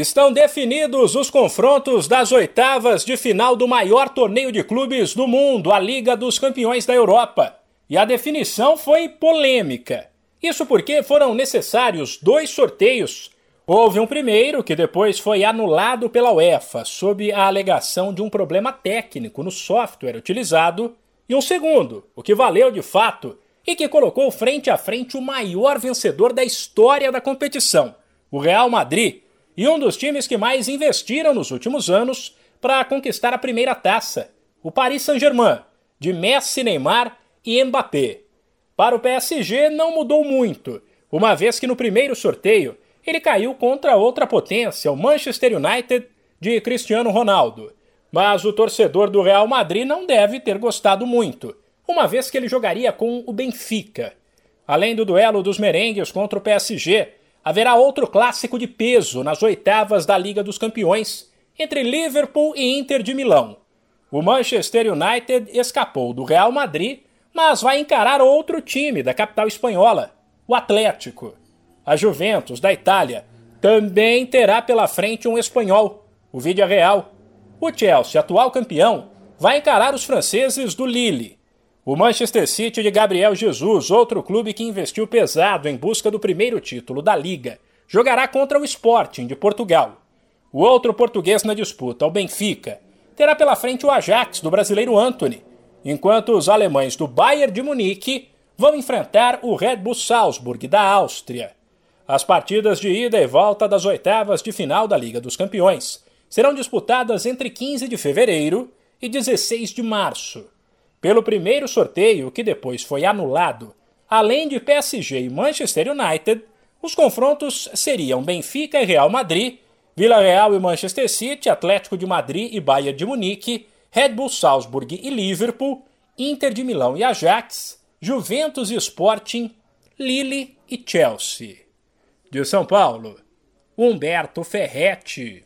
Estão definidos os confrontos das oitavas de final do maior torneio de clubes do mundo, a Liga dos Campeões da Europa. E a definição foi polêmica. Isso porque foram necessários dois sorteios. Houve um primeiro, que depois foi anulado pela UEFA, sob a alegação de um problema técnico no software utilizado, e um segundo, o que valeu de fato e que colocou frente a frente o maior vencedor da história da competição, o Real Madrid, e um dos times que mais investiram nos últimos anos para conquistar a primeira taça, o Paris Saint-Germain, de Messi, Neymar e Mbappé. Para o PSG não mudou muito, uma vez que no primeiro sorteio ele caiu contra outra potência, o Manchester United de Cristiano Ronaldo. Mas o torcedor do Real Madrid não deve ter gostado muito, uma vez que ele jogaria com o Benfica. Além do duelo dos merengues contra o PSG, haverá outro clássico de peso nas oitavas da Liga dos Campeões entre Liverpool e Inter de Milão. O Manchester United escapou do Real Madrid, mas vai encarar outro time da capital espanhola, o Atlético. A Juventus da Itália também terá pela frente um espanhol, o Real. O Chelsea, atual campeão, vai encarar os franceses do Lille. O Manchester City de Gabriel Jesus, outro clube que investiu pesado em busca do primeiro título da Liga, jogará contra o Sporting de Portugal. O outro português na disputa, o Benfica, terá pela frente o Ajax do brasileiro Anthony, enquanto os alemães do Bayern de Munique vão enfrentar o Red Bull Salzburg da Áustria. As partidas de ida e volta das oitavas de final da Liga dos Campeões serão disputadas entre 15 de fevereiro e 16 de março. Pelo primeiro sorteio, que depois foi anulado, além de PSG e Manchester United, os confrontos seriam Benfica e Real Madrid, Vila Real e Manchester City, Atlético de Madrid e Bayern de Munique, Red Bull Salzburg e Liverpool, Inter de Milão e Ajax, Juventus e Sporting, Lille e Chelsea. De São Paulo, Humberto Ferretti.